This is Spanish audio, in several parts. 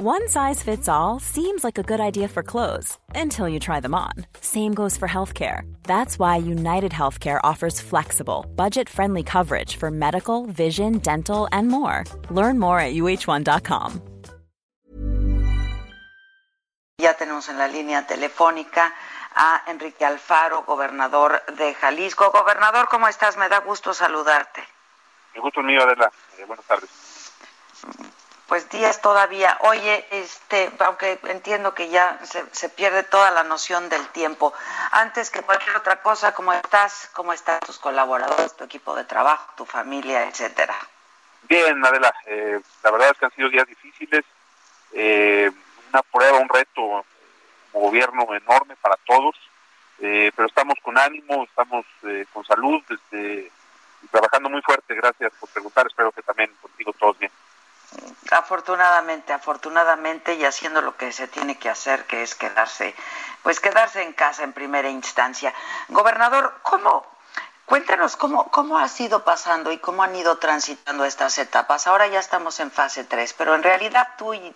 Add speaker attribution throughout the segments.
Speaker 1: One size fits all seems like a good idea for clothes until you try them on. Same goes for healthcare. That's why United Healthcare offers flexible, budget friendly coverage for medical, vision, dental, and more. Learn more at uh1.com.
Speaker 2: Ya tenemos en la línea telefónica a Enrique Alfaro, gobernador de Jalisco. Gobernador, ¿cómo estás? Me da gusto saludarte.
Speaker 3: Mi gusto mío, Adela. Eh, buenas tardes.
Speaker 2: Pues días todavía. Oye, este, aunque entiendo que ya se, se, pierde toda la noción del tiempo. Antes que cualquier otra cosa, ¿cómo estás? ¿Cómo están tus colaboradores, tu equipo de trabajo, tu familia, etcétera?
Speaker 3: Bien, Adela. Eh, la verdad es que han sido días difíciles. Eh, una prueba, un reto como gobierno enorme para todos. Eh, pero estamos con ánimo, estamos eh, con salud, este, trabajando muy fuerte. Gracias por preguntar. Espero que también contigo todos bien.
Speaker 2: Afortunadamente, afortunadamente y haciendo lo que se tiene que hacer, que es quedarse, pues quedarse en casa en primera instancia. Gobernador, ¿cómo, cuéntanos cómo, cómo ha sido pasando y cómo han ido transitando estas etapas? Ahora ya estamos en fase 3, pero en realidad tú y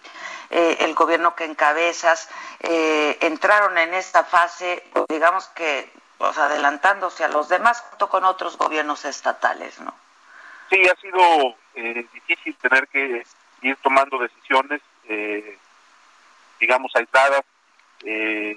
Speaker 2: eh, el gobierno que encabezas eh, entraron en esta fase, digamos que, pues, adelantándose a los demás junto con otros gobiernos estatales, ¿no?
Speaker 3: Sí, ha sido eh, difícil tener que ir tomando decisiones, eh, digamos, aisladas, eh,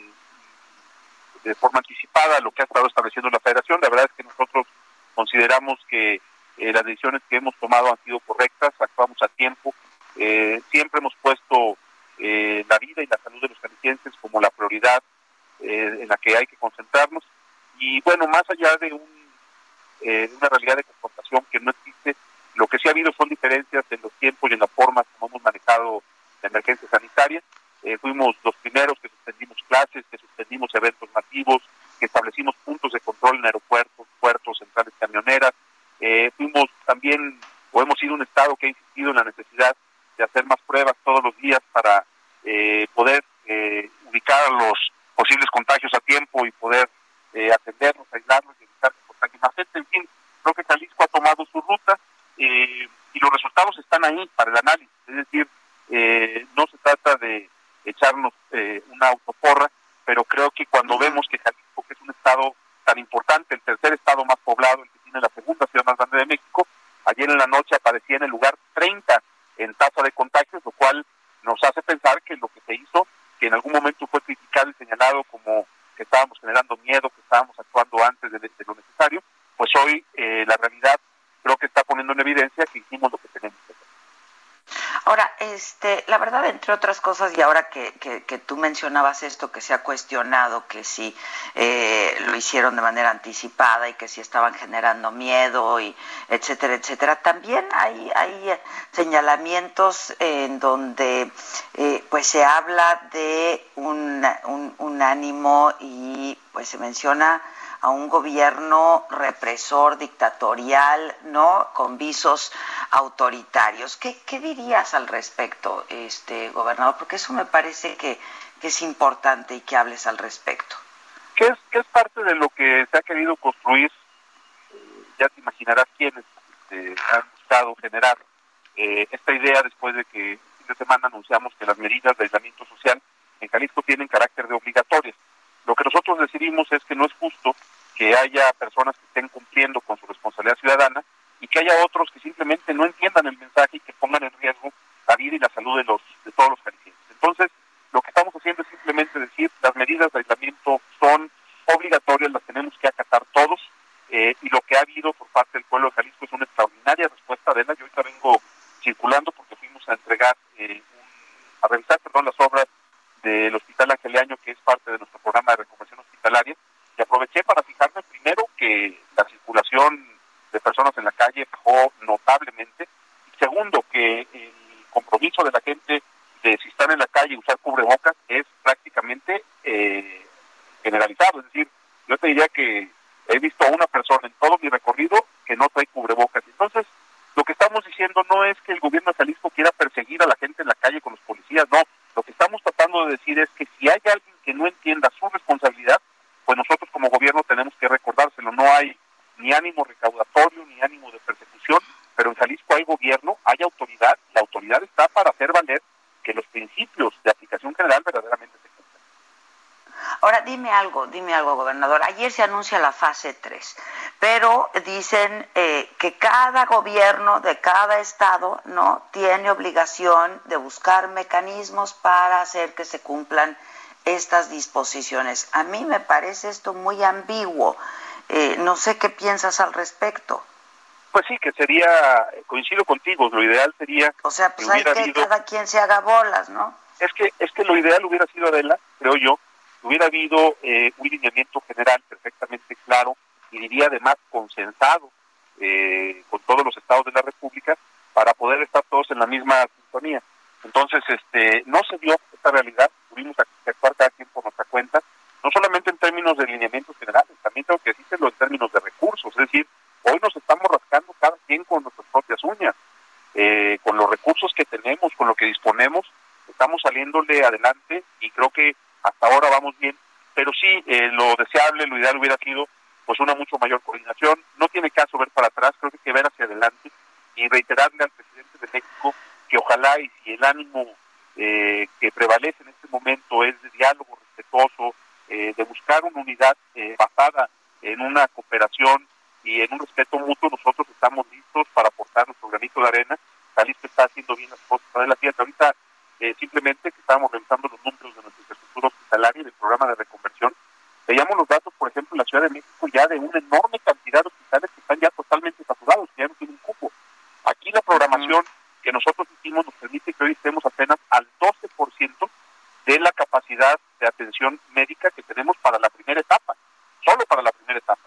Speaker 3: de forma anticipada, lo que ha estado estableciendo la federación. La verdad es que nosotros consideramos que eh, las decisiones que hemos tomado han sido correctas, actuamos a tiempo, eh, siempre hemos puesto eh, la vida y la salud de los jaliscienses como la prioridad en la que hay que concentrarnos. Y bueno, más allá de un, una realidad de confrontación que no existe, lo que sí ha habido son diferencias en los tiempos y en la forma como hemos manejado la emergencia sanitaria. Eh, fuimos los primeros que suspendimos clases, que suspendimos eventos masivos, que establecimos puntos de control en aeropuertos, puertos, centrales camioneras. Eh, fuimos también, o hemos sido un Estado que ha insistido en la necesidad de hacer más pruebas todos los días para eh, poder eh, ubicar los posibles contagios a tiempo y poder atenderlos, aislarlos y evitar que contagien más gente. En fin, creo que Jalisco ha tomado su ruta eh, y los resultados están ahí para el análisis. Es decir, eh, no se trata de echarnos eh, una autoporra, pero creo que cuando vemos que Jalisco, que es un estado tan importante, el tercer estado más poblado, el que tiene la segunda ciudad más grande de México, ayer en la noche aparecía en el lugar 30 en tasa de contagios, lo cual nos hace pensar que lo que se hizo, que en algún momento fue criticado y señalado como que estábamos generando miedo, que estábamos actuando antes de, de lo necesario, pues hoy eh, la realidad creo que está poniendo en evidencia que hicimos lo que tenemos que hacer.
Speaker 2: Ahora, este, la verdad, entre otras cosas, y ahora que, que, tú mencionabas esto, que se ha cuestionado, que si eh, lo hicieron de manera anticipada y que si estaban generando miedo, y etcétera, etcétera, también hay, hay señalamientos en donde eh, pues se habla de un, un, un ánimo y pues se menciona a un gobierno represor, dictatorial, ¿no? Con visos autoritarios. ¿Qué, qué dirías al respecto, este gobernador? Porque eso me parece que, es importante y que hables al respecto.
Speaker 3: ¿Qué es, qué es parte de lo que se ha querido construir? Ya te imaginarás quiénes eh, han buscado generar eh, esta idea después de que de semana anunciamos que las medidas de aislamiento social en Jalisco tienen carácter de obligatorias. Lo que nosotros decidimos es que no es justo que haya personas que estén cumpliendo con su responsabilidad ciudadana y que haya otros que simplemente no entiendan el mensaje y que pongan en riesgo la vida y la salud de los de todos los jaliscienses. Entonces, lo que estamos haciendo es simplemente decir las medidas de aislamiento son obligatorias, las tenemos que acatar todos eh, y lo que ha habido por parte del pueblo de Jalisco es una extraordinaria respuesta de la. Yo ahorita vengo circulando porque fuimos a entregar, eh, a revisar, perdón, las obras del Hospital Angeliaño, que es parte de nuestro programa de reconversión hospitalaria, y aproveché para fijarme primero que la circulación de personas en la calle bajó notablemente, y segundo, que el compromiso de la gente de si están en la calle y usar cubrebocas es prácticamente eh, generalizado, es decir, yo te diría que he visto a una persona en todo mi recorrido que no trae cubrebocas, entonces lo que estamos diciendo no es que el gobierno de Jalisco quiera perseguir a la gente en la calle con los policías, no, lo que estamos tratando de decir es que si hay alguien que no entienda su responsabilidad, pues nosotros como gobierno tenemos que recordárselo. No hay ni ánimo recaudatorio ni ánimo de persecución, pero en Jalisco hay gobierno, hay autoridad, la autoridad está para hacer valer que los los principios de aplicación general verdaderamente se cumplan.
Speaker 2: Ahora, dime algo, dime algo, gobernador. Ayer se anuncia la fase 3, pero dicen eh, que cada gobierno de cada estado no tiene obligación de buscar mecanismos para hacer que se cumplan estas disposiciones. A mí me parece esto muy ambiguo. Eh, no sé qué piensas al respecto.
Speaker 3: Pues sí, que sería, coincido contigo, lo ideal sería...
Speaker 2: O sea, pues hay que cada quien se haga bolas, ¿no?
Speaker 3: Es que, es que lo ideal hubiera sido, Adela, creo yo, hubiera habido eh, un lineamiento general perfectamente claro y diría además consensado eh, con todos los estados de la República para poder estar todos en la misma sintonía. Entonces, este, no se dio esta realidad, tuvimos que actuar cada quien por nuestra cuenta, no solamente en términos de lineamientos generales, también tengo que decirlo en términos de recursos, es decir, hoy nos estamos rascando cada quien con nuestras propias uñas, eh, con los recursos que tenemos, con lo que disponemos, estamos saliéndole adelante y creo que hasta ahora vamos bien, pero sí eh, lo deseable, lo ideal hubiera sido pues una mucho mayor coordinación, no tiene caso ver para atrás, creo que hay que ver hacia adelante y reiterarle al presidente de México que ojalá y si el ánimo eh, que prevalece en este momento es de diálogo respetuoso, de buscar una unidad basada en una cooperación y en un respeto mutuo nosotros estamos listos para aportar nuestro granito de arena. Jalisco está haciendo bien las cosas de la tierra. Ahorita eh, simplemente que estábamos revisando los números de nuestra infraestructura hospitalaria y del programa de reconversión, veíamos los datos, por ejemplo, en la Ciudad de México ya de una enorme cantidad de hospitales que están ya totalmente saturados, que ya no tienen cupo. Aquí la programación que nosotros hicimos nos permite que hoy estemos apenas al 12% de la capacidad de atención médica que tenemos para la primera etapa, solo para la primera etapa.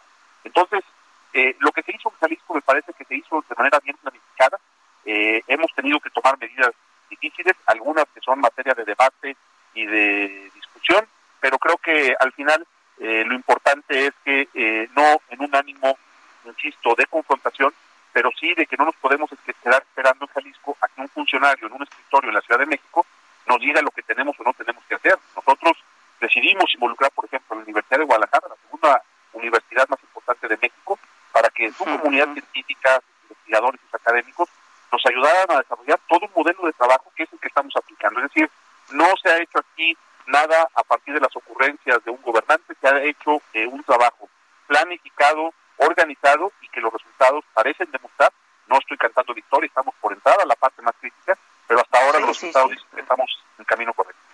Speaker 3: Entonces, eh, lo que se hizo en Jalisco me parece que se hizo de manera bien planificada. Eh, hemos tenido que tomar medidas difíciles, algunas que son materia de debate y de discusión, pero creo que al final eh, lo importante es que no en un ánimo, insisto, de confrontación, pero sí de que no nos podemos quedar esperando en Jalisco a que un funcionario en un escritorio en la Ciudad de México nos diga lo que tenemos o no tenemos que hacer. Nosotros decidimos involucrar, por ejemplo, la Universidad de Guadalajara, la segunda universidad más importante de México, para que su comunidad científica, investigadores y académicos nos ayudaran a desarrollar todo un modelo de trabajo que es el que estamos aplicando. Es decir, no se ha hecho aquí nada a partir de las ocurrencias de un gobernante, se ha hecho eh, un trabajo planificado, organizado y que los resultados parecen demostrar. No estoy cantando victoria, estamos por entrar a la parte más crítica, pero hasta ahora los resultados estamos en camino correcto.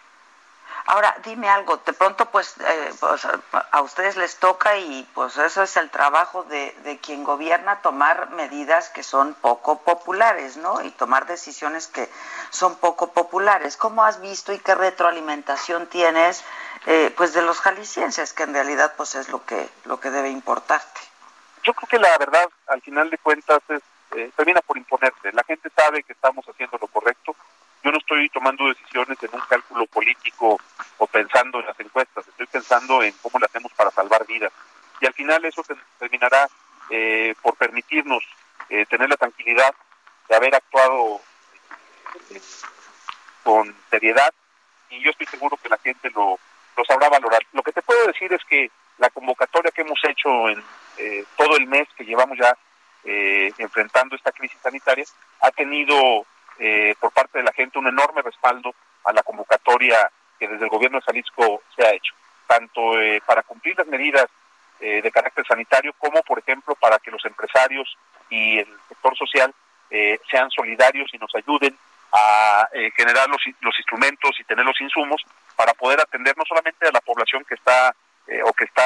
Speaker 2: Ahora, dime algo, de pronto pues, eh, pues, a ustedes les toca y pues eso es el trabajo de, de, quien gobierna, tomar medidas que son poco populares, ¿no? Y tomar decisiones que son poco populares. ¿Cómo has visto y qué retroalimentación tienes eh, pues de los jaliscienses, que en realidad pues es lo que, lo que debe importarte?
Speaker 3: Yo creo que la verdad, al final de cuentas, es, eh, termina por imponerse. La gente sabe que estamos haciendo lo correcto yo no estoy tomando decisiones en un cálculo político o pensando en las encuestas, estoy pensando en cómo lo hacemos para salvar vidas. Y al final eso terminará eh, por permitirnos eh, tener la tranquilidad de haber actuado eh, con seriedad y yo estoy seguro que la gente lo, lo sabrá valorar. Lo que te puedo decir es que la convocatoria que hemos hecho en todo el mes que llevamos ya enfrentando esta crisis sanitaria ha tenido eh, por parte de la gente un enorme respaldo a la convocatoria que desde el gobierno de Jalisco se ha hecho, tanto eh, para cumplir las medidas eh, de carácter sanitario como, por ejemplo, para que los empresarios y el sector social sean solidarios y nos ayuden a generar los, los instrumentos y tener los insumos para poder atender no solamente a la población que está o que está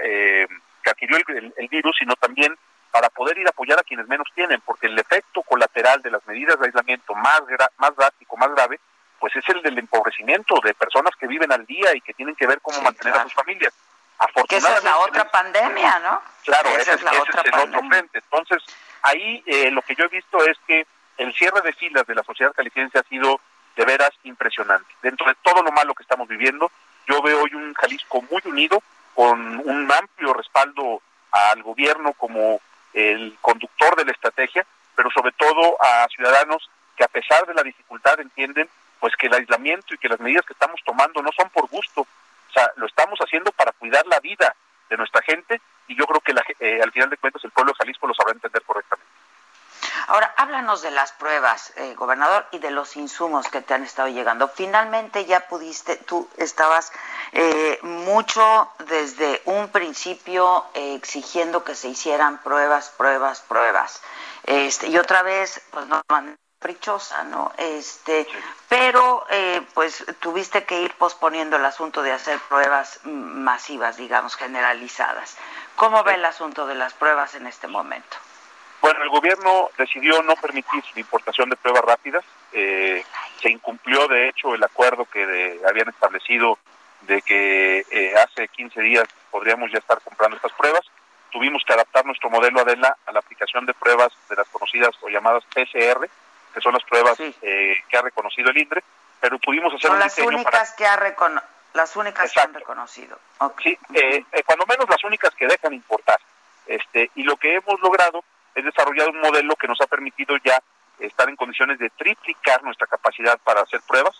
Speaker 3: que adquirió el virus, sino también para poder ir a apoyar a quienes menos tienen, porque el efecto colateral de las medidas de aislamiento más, más drástico, más grave, pues es el del empobrecimiento de personas que viven al día y que tienen que ver cómo mantener a sus familias.
Speaker 2: Afortunadamente, esa es la otra pandemia, ¿no?
Speaker 3: Claro, esa es, la otra es otro frente. Entonces, ahí eh, lo que yo he visto es que el cierre de filas de la sociedad caliciense ha sido de veras impresionante. Dentro de todo lo malo que estamos viviendo, yo veo hoy un Jalisco muy unido, con un amplio respaldo al gobierno como el conductor de la estrategia, pero sobre todo a ciudadanos que a pesar de la dificultad entienden pues que el aislamiento y que las medidas que estamos tomando no son por gusto, o sea, lo estamos haciendo para cuidar la vida de nuestra gente y yo creo que la, eh, al final de cuentas el pueblo de Jalisco lo sabrá entender correctamente.
Speaker 2: Ahora, háblanos de las pruebas, eh, gobernador, y de los insumos que te han estado llegando. Finalmente ya pudiste, tú estabas eh, mucho desde un principio eh, exigiendo que se hicieran pruebas, pruebas, pruebas. Este, y otra vez, pues no caprichosa, ¿no? Este, pero eh, pues tuviste que ir posponiendo el asunto de hacer pruebas masivas, digamos, generalizadas. ¿Cómo ve el asunto de las pruebas en este momento?
Speaker 3: Bueno, el gobierno decidió no permitir la importación de pruebas rápidas. Eh, se incumplió, de hecho, el acuerdo que habían establecido de que eh, hace 15 días podríamos ya estar comprando estas pruebas. Tuvimos que adaptar nuestro modelo ADELA a la aplicación de pruebas de las conocidas o llamadas PCR, que son las pruebas eh, que ha reconocido el INDRE, pero pudimos hacer
Speaker 2: son las únicas que ha reconocido las únicas que han reconocido.
Speaker 3: Sí, eh, eh, cuando menos las únicas que dejan importar. Este, y lo que hemos logrado es desarrollar un modelo que nos ha permitido ya estar en condiciones de triplicar nuestra capacidad para hacer pruebas.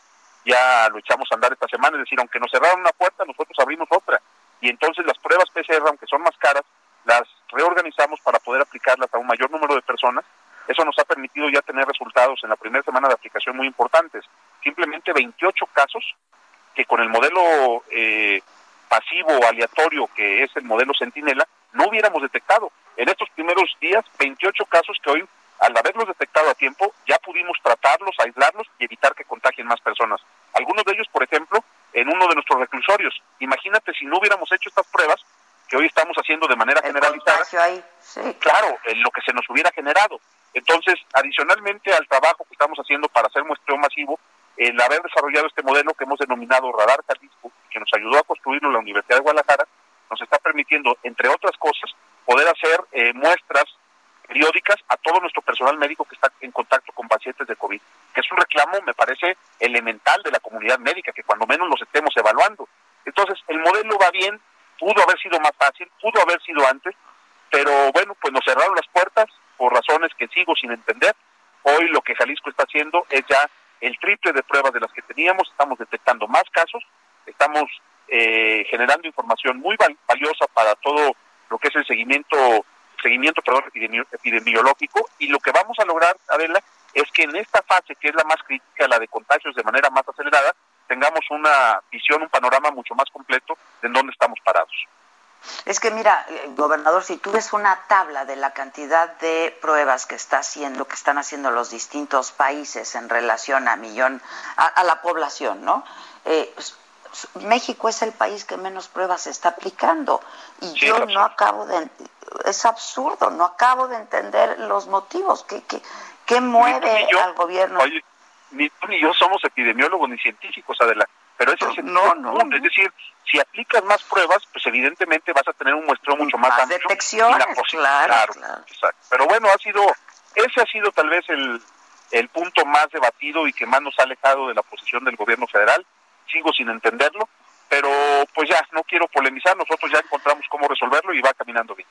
Speaker 3: Ya lo echamos a andar esta semana, es decir, aunque nos cerraron una puerta, nosotros abrimos otra. Y entonces las pruebas PCR, aunque son más caras, las reorganizamos para poder aplicarlas a un mayor número de personas eso nos ha permitido ya tener resultados en la primera semana de aplicación muy importantes. Simplemente 28 casos que con el modelo eh, pasivo aleatorio que es el modelo Centinela no hubiéramos detectado. En estos primeros días, 28 casos que hoy, al haberlos detectado a tiempo, ya pudimos tratarlos, aislarlos y evitar que contagien más personas. Algunos de ellos, por ejemplo, en uno de nuestros reclusorios. Imagínate si no hubiéramos hecho estas pruebas que hoy estamos haciendo de manera generalizada.
Speaker 2: Ahí. Sí.
Speaker 3: Claro, en lo que se nos hubiera generado. Entonces, adicionalmente al trabajo que estamos haciendo para hacer muestreo masivo, el haber desarrollado este modelo que hemos denominado Radar Jalisco, que nos ayudó a construirlo en la Universidad de Guadalajara, nos está permitiendo, entre otras cosas, muestras periódicas a todo nuestro personal médico que está en contacto con pacientes de COVID, que es un reclamo, me parece, elemental de la comunidad médica, que cuando menos los estemos evaluando. Entonces, el modelo va bien, pudo haber sido más fácil, pudo haber sido antes, pero bueno, pues nos cerraron las puertas, por razones que sigo sin entender. Hoy lo que Jalisco está haciendo es ya el triple de pruebas de las que teníamos, estamos detectando más casos, estamos eh, generando información muy valiosa para todo lo que es el seguimiento seguimiento perdón, epidemiológico y lo que vamos a lograr, Adela, es que en esta fase, que es la más crítica, la de contagios de manera más acelerada, tengamos una visión, un panorama mucho más completo de en dónde estamos parados.
Speaker 2: Es que mira, eh, gobernador, si tú ves una tabla de la cantidad de pruebas que está haciendo, que están haciendo los distintos países en relación a millón, a, la población, ¿no? Eh, México es el país que menos pruebas está aplicando y yo no acabo de, es absurdo, no acabo de entender los motivos que, que, mueve al gobierno.
Speaker 3: Oye, ni tú ni yo somos epidemiólogos ni científicos, adelante pero ese es el no, no, es decir, si aplicas más pruebas, pues evidentemente vas a tener un muestreo mucho más,
Speaker 2: amplio. Detecciones, claro, claro,
Speaker 3: Pero bueno, ha sido, ese ha sido tal vez el, el punto más debatido y que más nos ha alejado de la posición del gobierno federal. Sigo sin entenderlo, pero pues ya, no quiero polemizar, nosotros ya encontramos cómo resolverlo y va caminando bien.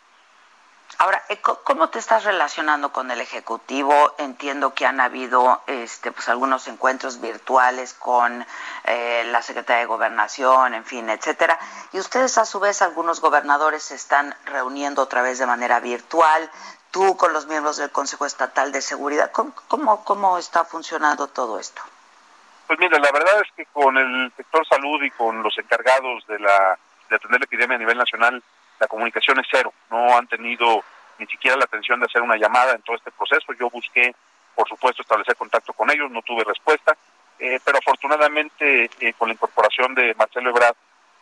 Speaker 2: Ahora, eh, ¿cómo te estás relacionando con el Ejecutivo? Entiendo que han habido este, pues, algunos encuentros virtuales con eh, la Secretaría de Gobernación, en fin, etcétera. Y ustedes, a su vez, algunos gobernadores se están reuniendo otra vez de manera virtual. Tú con los miembros del Consejo Estatal de Seguridad. ¿Cómo, cómo, está funcionando todo esto?
Speaker 3: Pues mira, la verdad es que con el sector salud y con los encargados de, la, de atender la epidemia a nivel nacional, la comunicación es cero. No han tenido ni siquiera la atención de hacer una llamada en todo este proceso. Yo busqué, por supuesto, establecer contacto con ellos, no tuve respuesta, eh, pero afortunadamente eh, con la incorporación de Marcelo Ebrard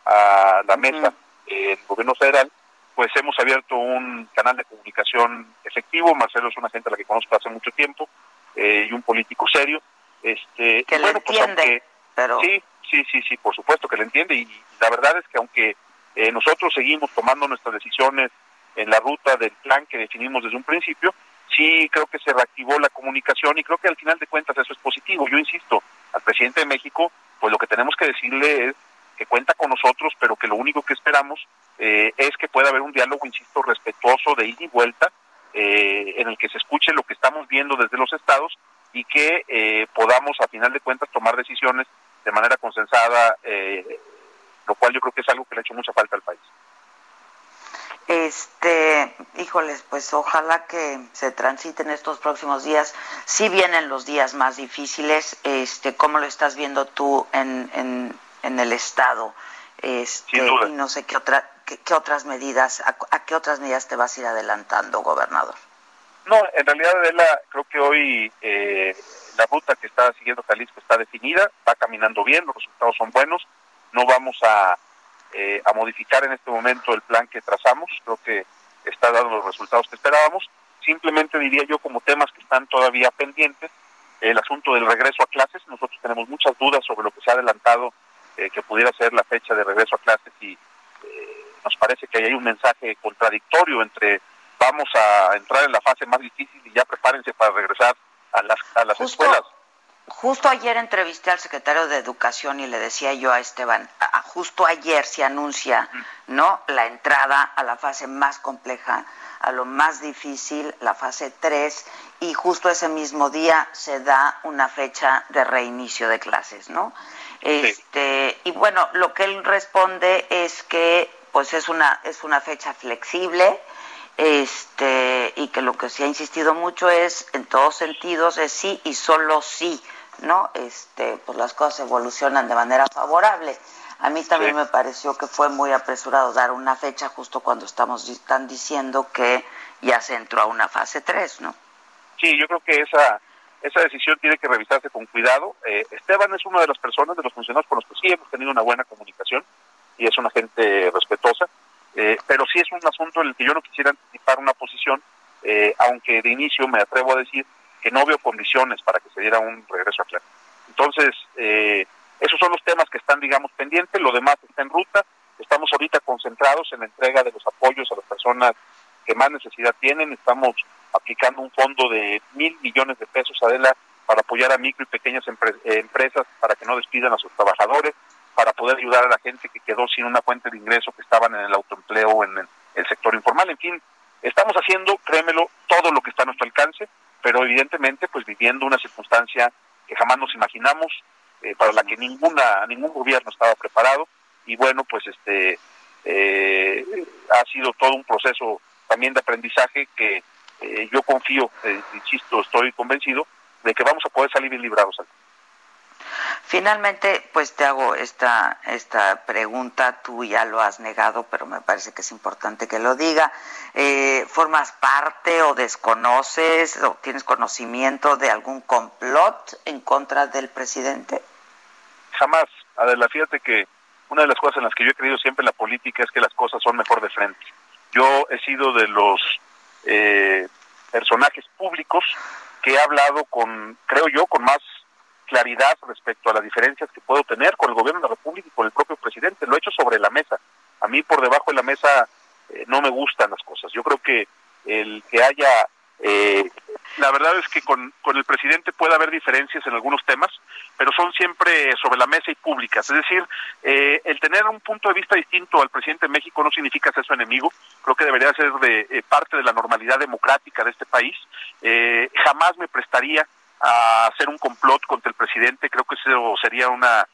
Speaker 3: a la mesa del gobierno federal, pues hemos abierto un canal de comunicación efectivo. Marcelo es una gente a la que conozco hace mucho tiempo eh, y un político serio. Este,
Speaker 2: que le pues, entiende, pero...
Speaker 3: Sí, sí, sí, sí, por supuesto que le entiende y la verdad es que aunque eh, nosotros seguimos tomando nuestras decisiones en la ruta del plan que definimos desde un principio. Sí, creo que se reactivó la comunicación y creo que al final de cuentas eso es positivo. Yo insisto, al presidente de México, pues lo que tenemos que decirle es que cuenta con nosotros, pero que lo único que esperamos eh, es que pueda haber un diálogo, insisto, respetuoso de ida y vuelta, eh, en el que se escuche lo que estamos viendo desde los estados y que podamos, a final de cuentas, tomar decisiones de manera consensada lo cual yo creo que es algo que le ha hecho mucha falta al país.
Speaker 2: este, híjoles, pues ojalá que se transiten estos próximos días. Si vienen los días más difíciles, este, ¿cómo lo estás viendo tú en, en, en el estado? Este, y no sé qué otra, qué, otras medidas, a, qué otras medidas te vas a ir adelantando, gobernador.
Speaker 3: No, en realidad, Adela, creo que hoy eh, la ruta que está siguiendo Jalisco está definida, va caminando bien, los resultados son buenos, no vamos a, eh, a modificar en este momento el plan que trazamos, creo que está dando los resultados que esperábamos, simplemente diría yo como temas que están todavía pendientes, el asunto del regreso a clases, nosotros tenemos muchas dudas sobre lo que se ha adelantado eh, que pudiera ser la fecha de regreso a clases y eh, nos parece que hay un mensaje contradictorio entre vamos a entrar en la fase más difícil y ya prepárense para regresar a las, a las escuelas.
Speaker 2: Justo ayer entrevisté al secretario de Educación y le decía yo a Esteban, justo ayer se anuncia, ¿no? La entrada a la fase más compleja, a lo más difícil, la fase 3, y justo ese mismo día se da una fecha de reinicio de clases, ¿no? Este, y bueno, lo que él responde es que pues es una es una fecha flexible, este, y que lo que se ha insistido mucho es en todos sentidos es sí y solo sí, ¿no? Este, pues las cosas evolucionan de manera favorable. A mí también me pareció que fue muy apresurado dar una fecha justo cuando estamos están diciendo que ya se entró a una fase 3, ¿no?
Speaker 3: Sí, yo creo que esa esa decisión tiene que revisarse con cuidado. Eh, Esteban es una de las personas, de los funcionarios con los que sí hemos tenido una buena comunicación y es una gente respetuosa, eh, pero sí es un asunto en el que yo no quisiera anticipar una posición, eh, aunque de inicio me atrevo a decir que no veo condiciones para que se diera un regreso a clase. Entonces, esos son los temas que están, digamos, pendientes, lo demás está en ruta, estamos ahorita concentrados en la entrega de los apoyos a las personas que más necesidad tienen, estamos aplicando un fondo de mil millones de pesos, Adela, para apoyar a micro y pequeñas eh, empresas para que no despidan a sus trabajadores, para poder ayudar a la gente que quedó sin una fuente de ingreso, que estaban en el autoempleo en el, sector informal. En fin, estamos haciendo, créemelo, todo lo que está a nuestro alcance, pero evidentemente pues viviendo una circunstancia que jamás nos imaginamos, eh, para la que ninguna ningún gobierno estaba preparado y bueno pues este eh, ha sido todo un proceso también de aprendizaje que eh, yo confío, insisto, estoy convencido de que vamos a poder salir bien librados.
Speaker 2: Finalmente, pues te hago esta, esta pregunta, tú ya lo has negado, pero me parece que es importante que lo diga. Eh, ¿Formas parte o desconoces o tienes conocimiento de algún complot en contra del presidente?
Speaker 3: Jamás, Adela, fíjate que una de las cosas en las que yo he creído siempre en la política es que las cosas son mejor de frente. Yo he sido de los eh, personajes públicos que he hablado con, creo yo, con más claridad respecto a las diferencias que puedo tener con el gobierno de la República y con el propio presidente. Lo he hecho sobre la mesa. A mí por debajo de la mesa eh, no me gustan las cosas. Yo creo que el que haya eh, la verdad es que con, el presidente puede haber diferencias en algunos temas, pero son siempre sobre la mesa y públicas. Es decir, eh, el tener un punto de vista distinto al presidente de México no significa ser su enemigo. Creo que debería ser de eh, parte de la normalidad democrática de este país. Eh, jamás me prestaría a hacer un complot contra el presidente. Creo que eso sería una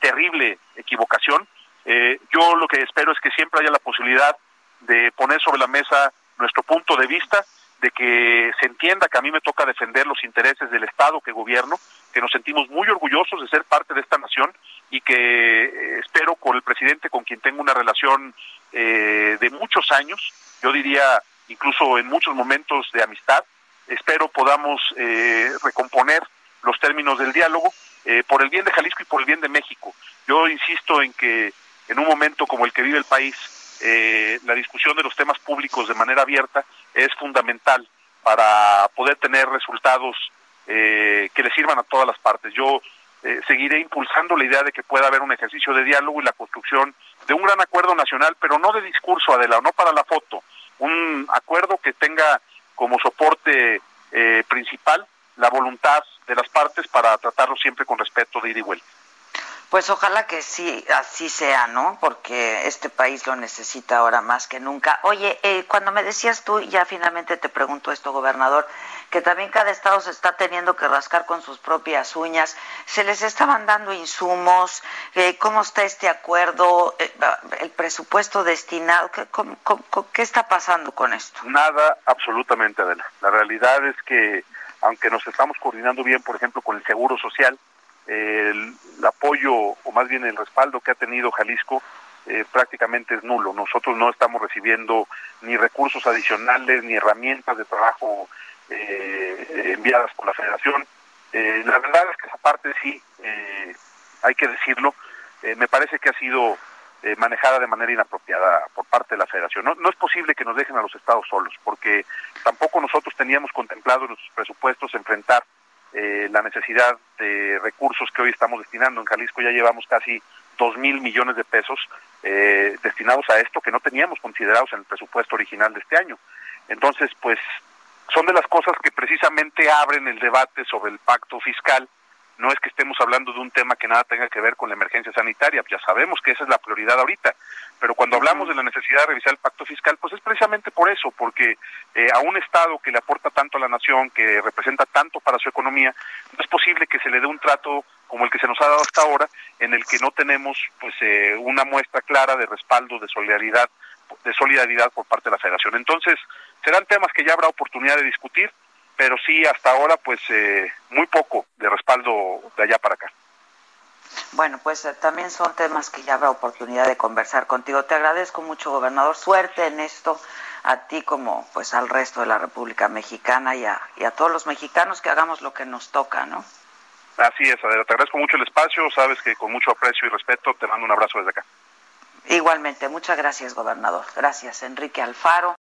Speaker 3: terrible equivocación. yo lo que espero es que siempre haya la posibilidad de poner sobre la mesa nuestro punto de vista de que se entienda que a mí me toca defender los intereses del Estado que gobierno, que nos sentimos muy orgullosos de ser parte de esta nación y que eh, espero con el presidente con quien tengo una relación eh, de muchos años, yo diría incluso en muchos momentos de amistad, espero podamos eh, recomponer los términos del diálogo por el bien de Jalisco y por el bien de México. Yo insisto en que en un momento como el que vive el país, eh, la discusión de los temas públicos de manera abierta es fundamental para poder tener resultados eh, que le sirvan a todas las partes. Yo eh, seguiré impulsando la idea de que pueda haber un ejercicio de diálogo y la construcción de un gran acuerdo nacional, pero no de discurso, Adela, no para la foto, un acuerdo que tenga como soporte principal la voluntad de las partes para tratarlo siempre con respeto de ida y vuelta.
Speaker 2: Pues ojalá que sí, así sea, ¿no? Porque este país lo necesita ahora más que nunca. Oye, eh, cuando me decías tú, ya finalmente te pregunto esto, gobernador, que también cada estado se está teniendo que rascar con sus propias uñas. ¿Se les estaban dando insumos? Eh, ¿Cómo está este acuerdo? Eh, ¿El presupuesto destinado? ¿Qué, ¿Qué, está pasando con esto?
Speaker 3: Nada, absolutamente, Adela. La realidad es que, aunque nos estamos coordinando bien, por ejemplo, con el Seguro Social, el apoyo, o más bien el respaldo que ha tenido Jalisco, eh, prácticamente es nulo. Nosotros no estamos recibiendo ni recursos adicionales ni herramientas de trabajo enviadas por la Federación. Eh, la verdad es que esa parte sí, hay que decirlo, me parece que ha sido manejada de manera inapropiada por parte de la Federación. No, no es posible que nos dejen a los estados solos, porque tampoco nosotros teníamos contemplado en nuestros presupuestos enfrentar la necesidad de recursos que hoy estamos destinando. En Jalisco ya llevamos casi dos mil millones de pesos eh, destinados a esto que no teníamos considerados en el presupuesto original de este año. Entonces, pues son de las cosas que precisamente abren el debate sobre el pacto fiscal. No es que estemos hablando de un tema que nada tenga que ver con la emergencia sanitaria, ya sabemos que esa es la prioridad ahorita, pero cuando hablamos de la necesidad de revisar el pacto fiscal, pues es precisamente por eso, porque eh, a un Estado que le aporta tanto a la nación, que representa tanto para su economía, no es posible que se le dé un trato como el que se nos ha dado hasta ahora, en el que no tenemos pues eh, una muestra clara de respaldo, de solidaridad, de solidaridad por parte de la Federación. Entonces, serán temas que ya habrá oportunidad de discutir, pero sí hasta ahora pues eh, muy poco de respaldo de allá para acá.
Speaker 2: Bueno, pues eh, también son temas que ya habrá oportunidad de conversar contigo. Te agradezco mucho, gobernador. Suerte en esto a ti como pues al resto de la República Mexicana y a, y a todos los mexicanos que hagamos lo que nos toca, ¿no?
Speaker 3: Así es, Adela, te agradezco mucho el espacio, sabes que con mucho aprecio y respeto te mando un abrazo desde acá.
Speaker 2: Igualmente, muchas gracias, gobernador. Gracias, Enrique Alfaro,